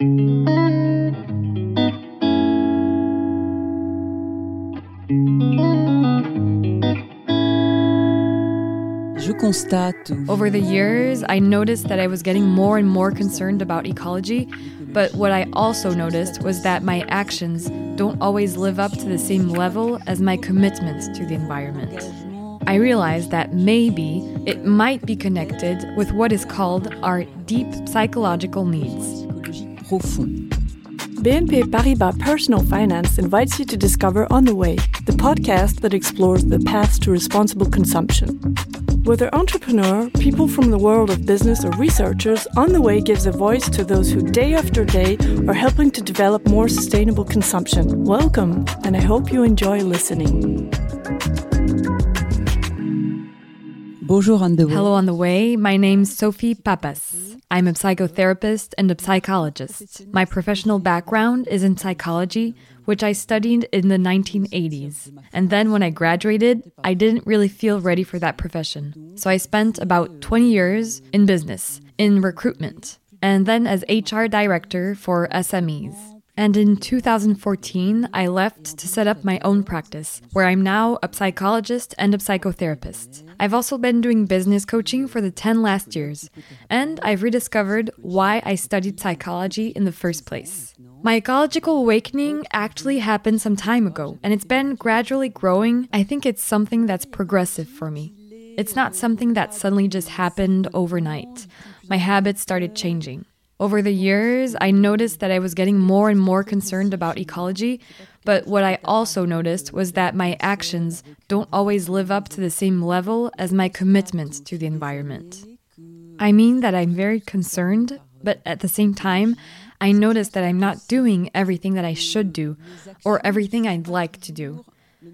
Over the years, I noticed that I was getting more and more concerned about ecology, but what I also noticed was that my actions don't always live up to the same level as my commitment to the environment. I realized that maybe it might be connected with what is called our deep psychological needs. Profond. BNP Paribas Personal Finance invites you to discover On the Way, the podcast that explores the paths to responsible consumption. Whether entrepreneur, people from the world of business, or researchers, On the Way gives a voice to those who day after day are helping to develop more sustainable consumption. Welcome, and I hope you enjoy listening. Bonjour on the way. Hello on the way. My name's Sophie Pappas. I'm a psychotherapist and a psychologist. My professional background is in psychology, which I studied in the 1980s. And then when I graduated, I didn't really feel ready for that profession. So I spent about 20 years in business, in recruitment, and then as HR director for SMEs. And in 2014, I left to set up my own practice, where I'm now a psychologist and a psychotherapist. I've also been doing business coaching for the 10 last years, and I've rediscovered why I studied psychology in the first place. My ecological awakening actually happened some time ago, and it's been gradually growing. I think it's something that's progressive for me. It's not something that suddenly just happened overnight. My habits started changing. Over the years, I noticed that I was getting more and more concerned about ecology, but what I also noticed was that my actions don't always live up to the same level as my commitment to the environment. I mean that I'm very concerned, but at the same time, I notice that I'm not doing everything that I should do or everything I'd like to do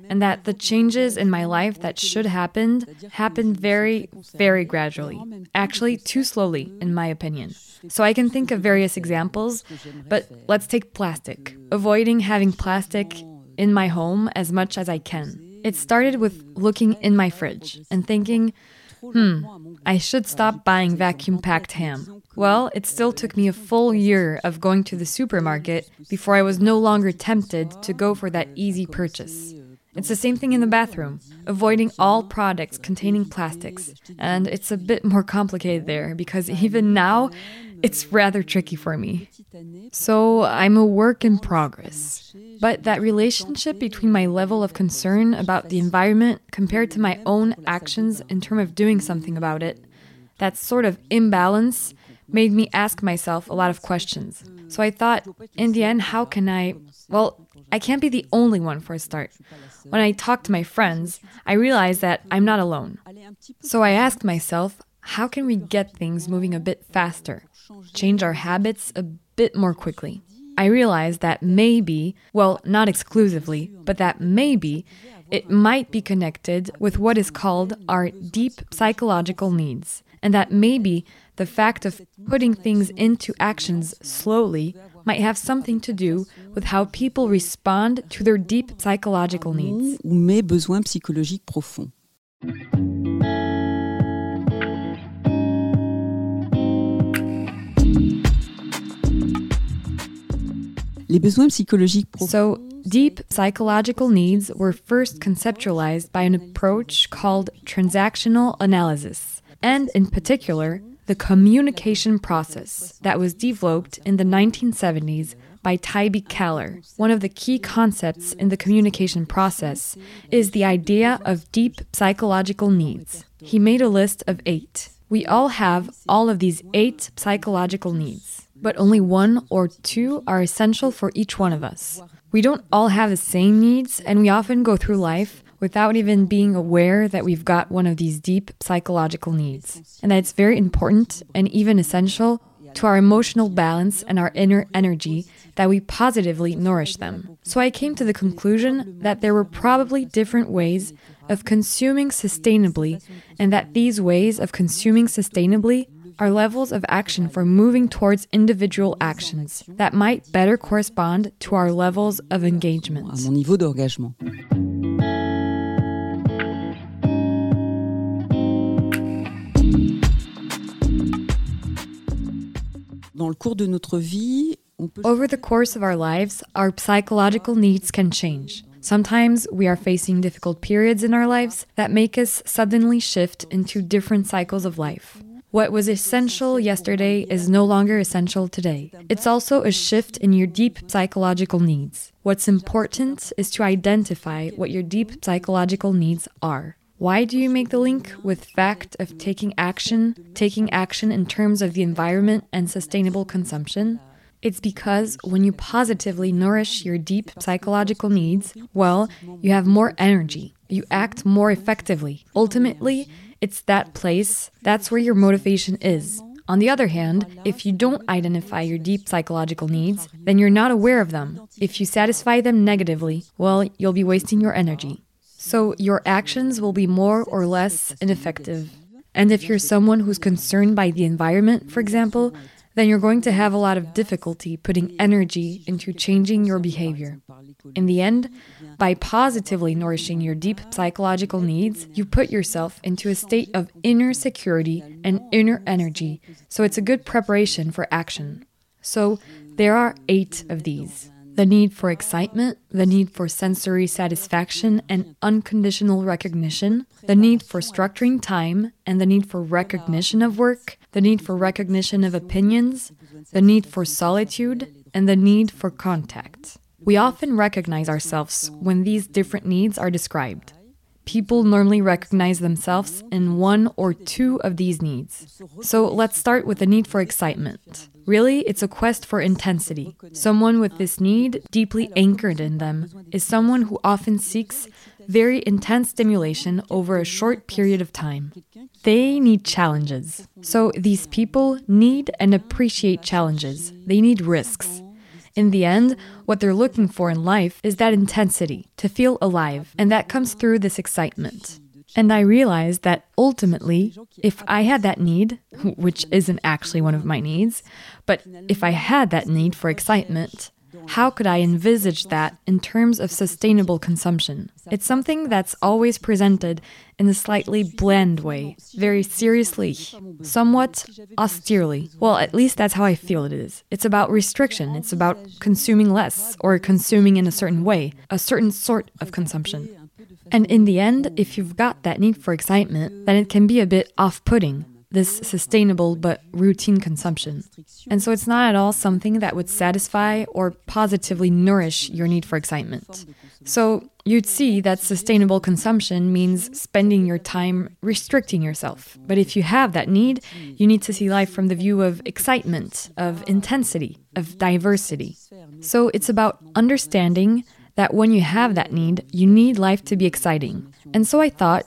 and that the changes in my life that should happen happened very, very gradually. Actually, too slowly, in my opinion. So I can think of various examples, but let's take plastic. Avoiding having plastic in my home as much as I can. It started with looking in my fridge and thinking, hmm, I should stop buying vacuum packed ham. Well, it still took me a full year of going to the supermarket before I was no longer tempted to go for that easy purchase. It's the same thing in the bathroom, avoiding all products containing plastics. And it's a bit more complicated there because even now, it's rather tricky for me. So I'm a work in progress. But that relationship between my level of concern about the environment compared to my own actions in terms of doing something about it, that sort of imbalance made me ask myself a lot of questions. So I thought, in the end, how can I? Well, I can't be the only one for a start. When I talk to my friends, I realize that I'm not alone. So I asked myself, how can we get things moving a bit faster, change our habits a bit more quickly? I realized that maybe, well, not exclusively, but that maybe it might be connected with what is called our deep psychological needs, and that maybe the fact of putting things into actions slowly might have something to do with how people respond to their deep psychological needs. Ou mes besoins psychologiques profonds. Les besoins psychologiques profonds. So, deep psychological needs were first conceptualized by an approach called transactional analysis, and in particular, the communication process that was developed in the 1970s by Taibi Kahler. One of the key concepts in the communication process is the idea of deep psychological needs. He made a list of eight. We all have all of these eight psychological needs, but only one or two are essential for each one of us. We don't all have the same needs, and we often go through life without even being aware that we've got one of these deep psychological needs, and that it's very important and even essential to our emotional balance and our inner energy that we positively nourish them. So I came to the conclusion that there were probably different ways of consuming sustainably, and that these ways of consuming sustainably are levels of action for moving towards individual actions that might better correspond to our levels of engagement. Dans le cours de notre vie, Over the course of our lives, our psychological needs can change. Sometimes we are facing difficult periods in our lives that make us suddenly shift into different cycles of life. What was essential yesterday is no longer essential today. It's also a shift in your deep psychological needs. What's important is to identify what your deep psychological needs are. Why do you make the link with fact of taking action, taking action in terms of the environment and sustainable consumption? It's because when you positively nourish your deep psychological needs, well, you have more energy. You act more effectively. Ultimately, it's that place, that's where your motivation is. On the other hand, if you don't identify your deep psychological needs, then you're not aware of them. If you satisfy them negatively, well, you'll be wasting your energy. So your actions will be more or less ineffective. And if you're someone who's concerned by the environment, for example, then you're going to have a lot of difficulty putting energy into changing your behavior. In the end, by positively nourishing your deep psychological needs, you put yourself into a state of inner security and inner energy, so it's a good preparation for action. So, there are eight of these the need for excitement, the need for sensory satisfaction and unconditional recognition, the need for structuring time and the need for recognition of work, the need for recognition of opinions, the need for solitude, and the need for contact. We often recognize ourselves when these different needs are described. People normally recognize themselves in one or two of these needs. So let's start with the need for excitement. Really, it's a quest for intensity. Someone with this need, deeply anchored in them, is someone who often seeks very intense stimulation over a short period of time. They need challenges. So these people need and appreciate challenges. They need risks. In the end, what they're looking for in life is that intensity, to feel alive, and that comes through this excitement. And I realized that ultimately, if I had that need, which isn't actually one of my needs, but if I had that need for excitement, how could I envisage that in terms of sustainable consumption? It's something that's always presented in a slightly bland way, very seriously, somewhat austerely. Well, at least that's how I feel it is. It's about restriction, it's about consuming less, or consuming in a certain way, a certain sort of consumption. And in the end, if you've got that need for excitement, then it can be a bit off putting this sustainable but routine consumption. And so it's not at all something that would satisfy or positively nourish your need for excitement. So you'd see that sustainable consumption means spending your time restricting yourself. But if you have that need, you need to see life from the view of excitement, of intensity, of diversity. So it's about understanding that when you have that need, you need life to be exciting. And so I thought,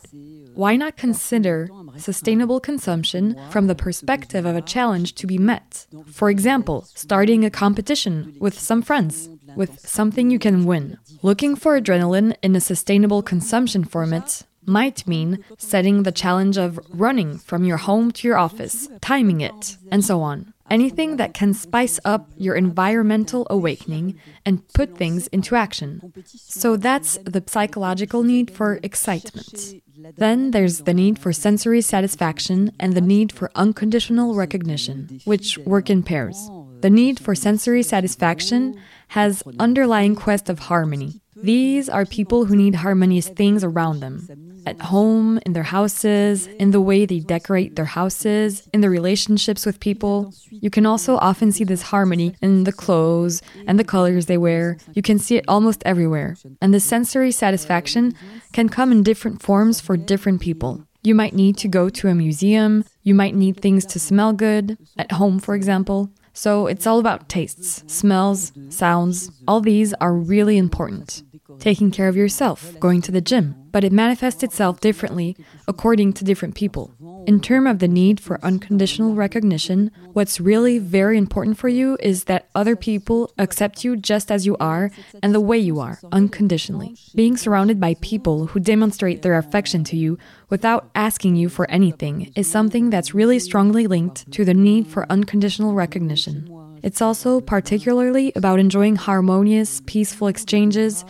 why not consider sustainable consumption from the perspective of a challenge to be met? For example, starting a competition with some friends, with something you can win. Looking for adrenaline in a sustainable consumption format might mean setting the challenge of running from your home to your office, timing it, and so on. Anything that can spice up your environmental awakening and put things into action. So that's the psychological need for excitement. Then there's the need for sensory satisfaction and the need for unconditional recognition, which work in pairs. The need for sensory satisfaction has underlying quest of harmony. These are people who need harmonious things around them at home, in their houses, in the way they decorate their houses, in their relationships with people. You can also often see this harmony in the clothes and the colors they wear. You can see it almost everywhere. And the sensory satisfaction can come in different forms for different people. You might need to go to a museum, you might need things to smell good, at home, for example. So it's all about tastes, smells, sounds. All these are really important taking care of yourself, going to the gym, but it manifests itself differently according to different people. In terms of the need for unconditional recognition, what's really very important for you is that other people accept you just as you are and the way you are, unconditionally. Being surrounded by people who demonstrate their affection to you without asking you for anything is something that's really strongly linked to the need for unconditional recognition. It's also particularly about enjoying harmonious, peaceful exchanges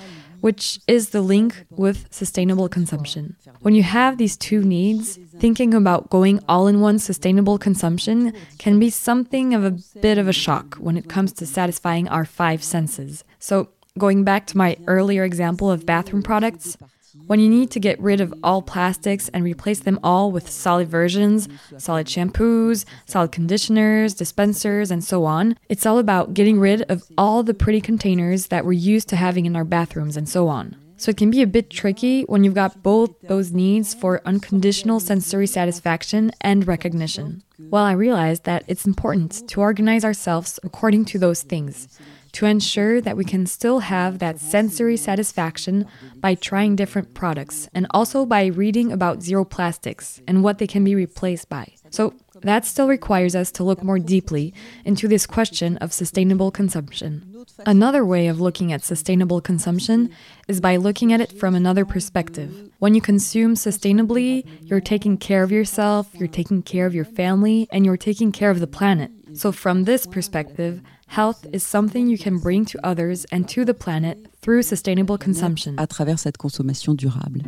which is the link with sustainable consumption. When you have these two needs, thinking about going all in one sustainable consumption can be something of a bit of a shock when it comes to satisfying our five senses. So, going back to my earlier example of bathroom products, when you need to get rid of all plastics and replace them all with solid versions, solid shampoos, solid conditioners, dispensers, and so on, it's all about getting rid of all the pretty containers that we're used to having in our bathrooms and so on. So it can be a bit tricky when you've got both those needs for unconditional sensory satisfaction and recognition. Well, I realized that it's important to organize ourselves according to those things to ensure that we can still have that sensory satisfaction by trying different products and also by reading about zero plastics and what they can be replaced by. So, that still requires us to look more deeply into this question of sustainable consumption. Another way of looking at sustainable consumption is by looking at it from another perspective. When you consume sustainably, you're taking care of yourself, you're taking care of your family, and you're taking care of the planet. So, from this perspective, Health is something you can bring to others and to the planet through sustainable consumption. À travers cette consommation durable.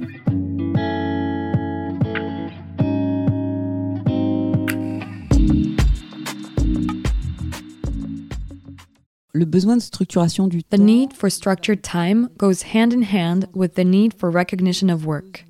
Le besoin de structuration du The need for structured time goes hand in hand with the need for recognition of work.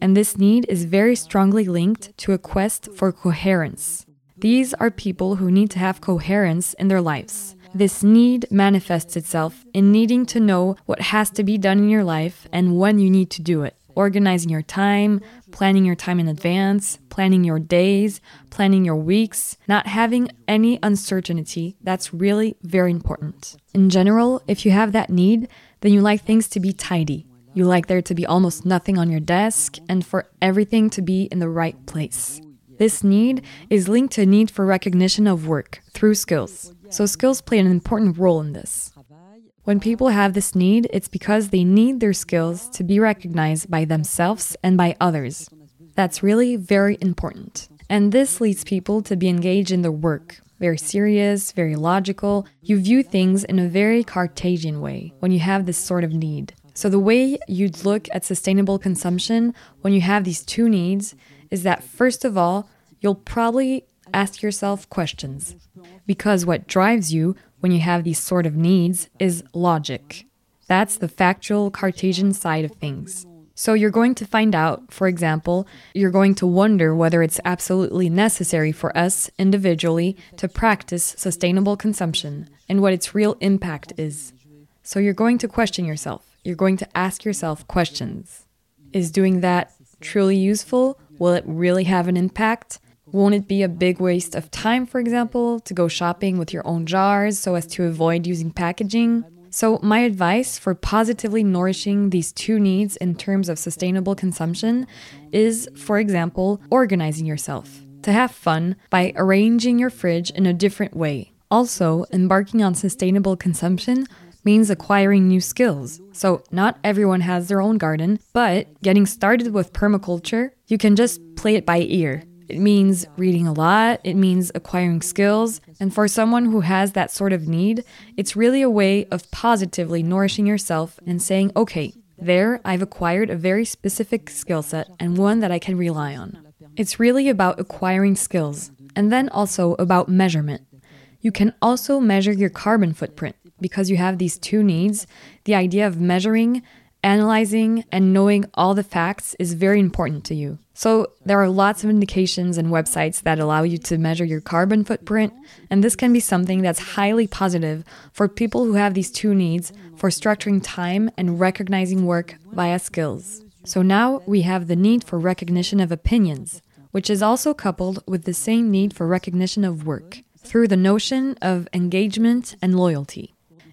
And this need is very strongly linked to a quest for coherence. These are people who need to have coherence in their lives. This need manifests itself in needing to know what has to be done in your life and when you need to do it. Organizing your time, planning your time in advance, planning your days, planning your weeks, not having any uncertainty, that's really very important. In general, if you have that need, then you like things to be tidy. You like there to be almost nothing on your desk and for everything to be in the right place. This need is linked to a need for recognition of work through skills. So, skills play an important role in this. When people have this need, it's because they need their skills to be recognized by themselves and by others. That's really very important. And this leads people to be engaged in their work. Very serious, very logical. You view things in a very Cartesian way when you have this sort of need. So, the way you'd look at sustainable consumption when you have these two needs is that, first of all, you'll probably ask yourself questions. Because what drives you when you have these sort of needs is logic. That's the factual Cartesian side of things. So you're going to find out, for example, you're going to wonder whether it's absolutely necessary for us individually to practice sustainable consumption and what its real impact is. So you're going to question yourself. You're going to ask yourself questions. Is doing that truly useful? Will it really have an impact? Won't it be a big waste of time, for example, to go shopping with your own jars so as to avoid using packaging? So, my advice for positively nourishing these two needs in terms of sustainable consumption is, for example, organizing yourself. To have fun by arranging your fridge in a different way. Also, embarking on sustainable consumption means acquiring new skills. So, not everyone has their own garden, but getting started with permaculture, you can just play it by ear. It means reading a lot, it means acquiring skills, and for someone who has that sort of need, it's really a way of positively nourishing yourself and saying, okay, there I've acquired a very specific skill set and one that I can rely on. It's really about acquiring skills, and then also about measurement. You can also measure your carbon footprint because you have these two needs. The idea of measuring analyzing and knowing all the facts is very important to you. So, there are lots of indications and websites that allow you to measure your carbon footprint, and this can be something that's highly positive for people who have these two needs for structuring time and recognizing work via skills. So, now we have the need for recognition of opinions, which is also coupled with the same need for recognition of work through the notion of engagement and loyalty.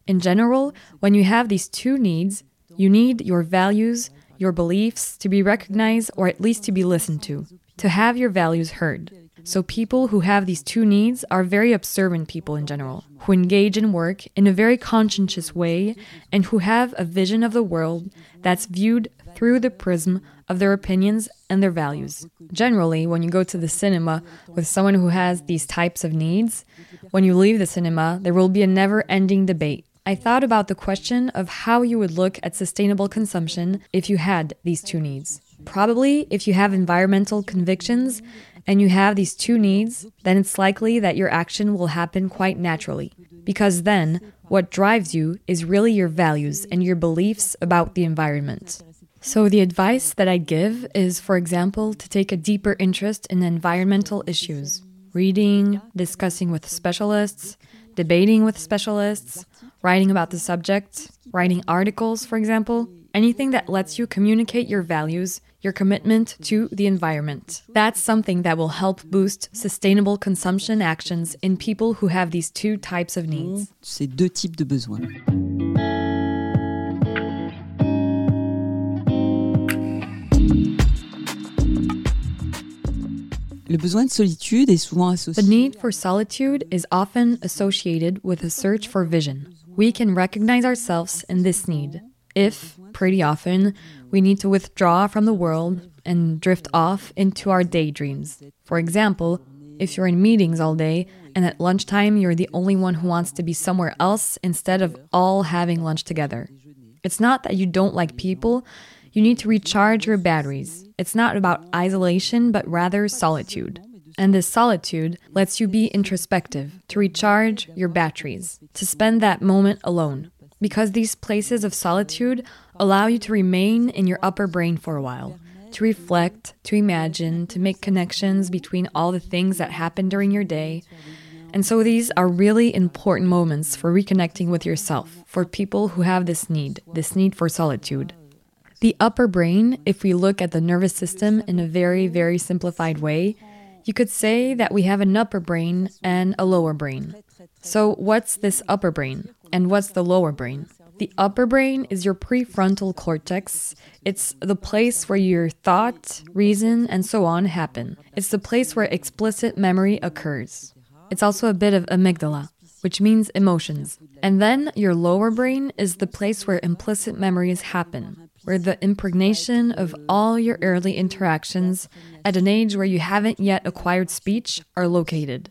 In general, when you have these two needs, you need your values, your beliefs to be recognized or at least to be listened to, to have your values heard. So, people who have these two needs are very observant people in general, who engage in work in a very conscientious way and who have a vision of the world that's viewed through the prism of their opinions and their values. Generally, when you go to the cinema with someone who has these types of needs, when you leave the cinema, there will be a never ending debate I thought about the question of how you would look at sustainable consumption if you had these two needs. Probably, if you have environmental convictions and you have these two needs, then it's likely that your action will happen quite naturally. Because then, what drives you is really your values and your beliefs about the environment. So, the advice that I give is, for example, to take a deeper interest in environmental issues reading, discussing with specialists, debating with specialists, writing about the subject, writing articles, for example, anything that lets you communicate your values, your commitment to the environment. That's something that will help boost sustainable consumption actions in people who have these two types of needs. Ces deux types de besoins. Le besoin de solitude est souvent associé. The need for solitude is often associated with a search for vision. We can recognize ourselves in this need. If, pretty often, we need to withdraw from the world and drift off into our daydreams. For example, if you're in meetings all day and at lunchtime you're the only one who wants to be somewhere else instead of all having lunch together. It's not that you don't like people, you need to recharge your batteries. It's not about isolation, but rather solitude. And this solitude lets you be introspective, to recharge your batteries, to spend that moment alone. Because these places of solitude allow you to remain in your upper brain for a while, to reflect, to imagine, to make connections between all the things that happen during your day. And so these are really important moments for reconnecting with yourself, for people who have this need, this need for solitude. The upper brain, if we look at the nervous system in a very, very simplified way, you could say that we have an upper brain and a lower brain. So, what's this upper brain? And what's the lower brain? The upper brain is your prefrontal cortex. It's the place where your thought, reason, and so on happen. It's the place where explicit memory occurs. It's also a bit of amygdala, which means emotions. And then your lower brain is the place where implicit memories happen where the impregnation of all your early interactions at an age where you haven't yet acquired speech are located.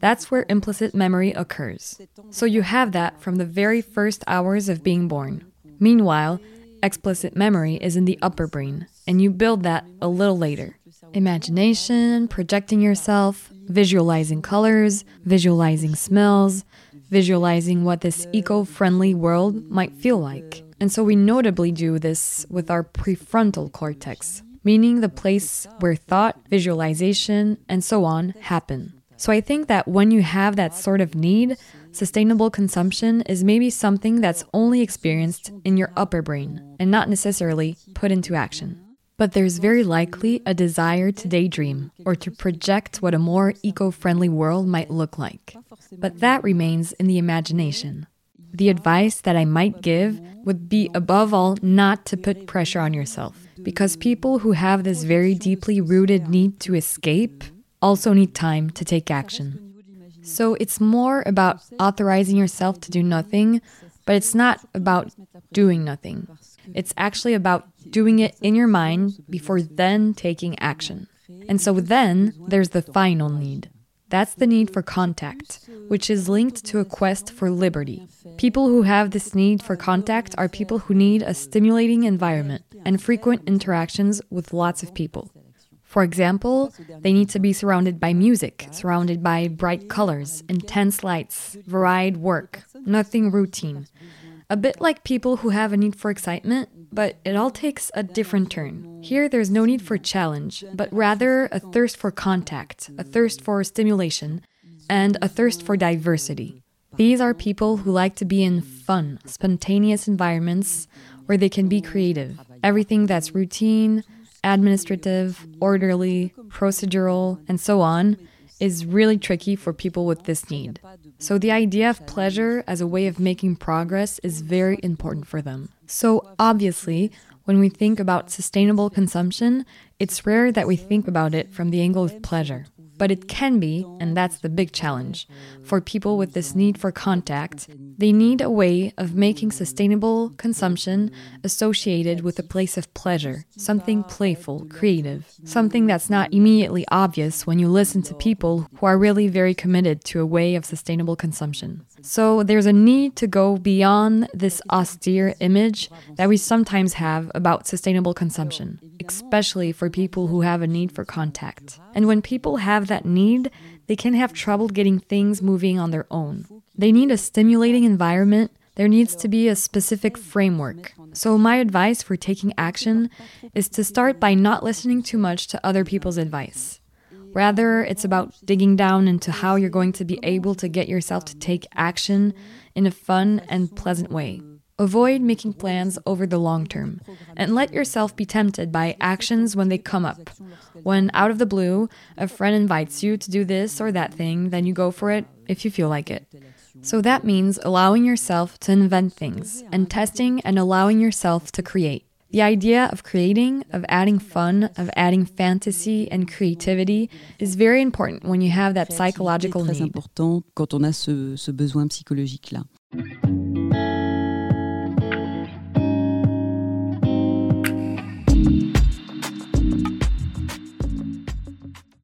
That's where implicit memory occurs. So you have that from the very first hours of being born. Meanwhile, explicit memory is in the upper brain, and you build that a little later. Imagination, projecting yourself, visualizing colors, visualizing smells, visualizing what this eco friendly world might feel like. And so we notably do this with our prefrontal cortex, meaning the place where thought, visualization, and so on happen. So I think that when you have that sort of need, sustainable consumption is maybe something that's only experienced in your upper brain and not necessarily put into action. But there's very likely a desire to daydream or to project what a more eco friendly world might look like. But that remains in the imagination. The advice that I might give would be, above all, not to put pressure on yourself. Because people who have this very deeply rooted need to escape also need time to take action. So it's more about authorizing yourself to do nothing, but it's not about doing nothing. It's actually about doing it in your mind before then taking action. And so then there's the final need that's the need for contact, which is linked to a quest for liberty. People who have this need for contact are people who need a stimulating environment and frequent interactions with lots of people. For example, they need to be surrounded by music, surrounded by bright colors, intense lights, varied work, nothing routine. A bit like people who have a need for excitement, but it all takes a different turn. Here, there's no need for challenge, but rather a thirst for contact, a thirst for stimulation, and a thirst for diversity. These are people who like to be in fun, spontaneous environments where they can be creative. Everything that's routine, administrative, orderly, procedural, and so on is really tricky for people with this need. So, the idea of pleasure as a way of making progress is very important for them. So, obviously, when we think about sustainable consumption, it's rare that we think about it from the angle of pleasure. But it can be, and that's the big challenge, for people with this need for contact. They need a way of making sustainable consumption associated with a place of pleasure, something playful, creative, something that's not immediately obvious when you listen to people who are really very committed to a way of sustainable consumption. So there's a need to go beyond this austere image that we sometimes have about sustainable consumption, especially for people who have a need for contact. And when people have that need, they can have trouble getting things moving on their own. They need a stimulating environment. There needs to be a specific framework. So, my advice for taking action is to start by not listening too much to other people's advice. Rather, it's about digging down into how you're going to be able to get yourself to take action in a fun and pleasant way. Avoid making plans over the long term and let yourself be tempted by actions when they come up. When out of the blue, a friend invites you to do this or that thing, then you go for it if you feel like it. So that means allowing yourself to invent things and testing and allowing yourself to create. The idea of creating, of adding fun, of adding fantasy and creativity is very important when you have that psychological très need. important quand on a ce, ce besoin psychologique là.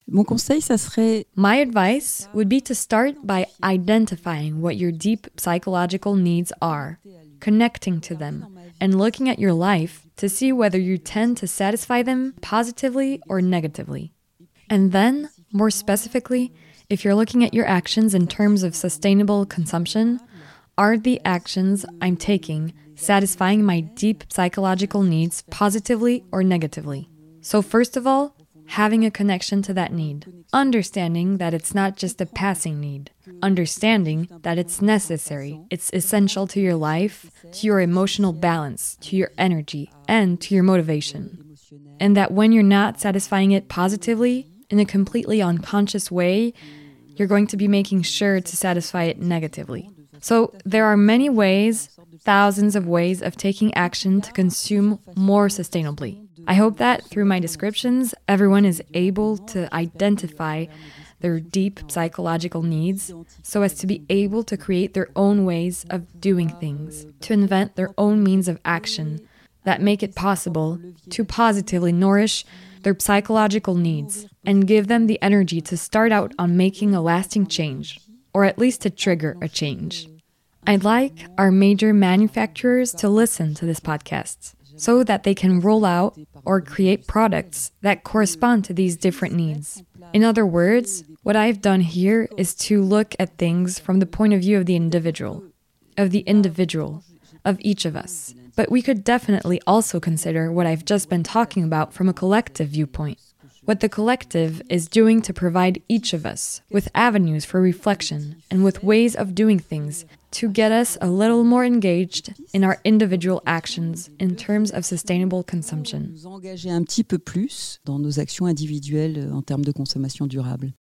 Mon conseil, ça serait My advice would be to start by identifying what your deep psychological needs are, connecting to them, and looking at your life to see whether you tend to satisfy them positively or negatively. And then, more specifically, if you're looking at your actions in terms of sustainable consumption, are the actions I'm taking satisfying my deep psychological needs positively or negatively? So, first of all, having a connection to that need, understanding that it's not just a passing need, understanding that it's necessary, it's essential to your life, to your emotional balance, to your energy, and to your motivation. And that when you're not satisfying it positively, in a completely unconscious way, you're going to be making sure to satisfy it negatively. So there are many ways, thousands of ways of taking action to consume more sustainably. I hope that through my descriptions, everyone is able to identify their deep psychological needs so as to be able to create their own ways of doing things, to invent their own means of action that make it possible to positively nourish their psychological needs and give them the energy to start out on making a lasting change, or at least to trigger a change. I'd like our major manufacturers to listen to this podcast so that they can roll out or create products that correspond to these different needs. In other words, what I've done here is to look at things from the point of view of the individual, of the individual, of each of us. But we could definitely also consider what I've just been talking about from a collective viewpoint. What the collective is doing to provide each of us with avenues for reflection and with ways of doing things to get us a little more engaged in our individual actions in terms of sustainable consumption. engager un petit peu plus dans nos actions individuelles euh, en termes de consommation durable.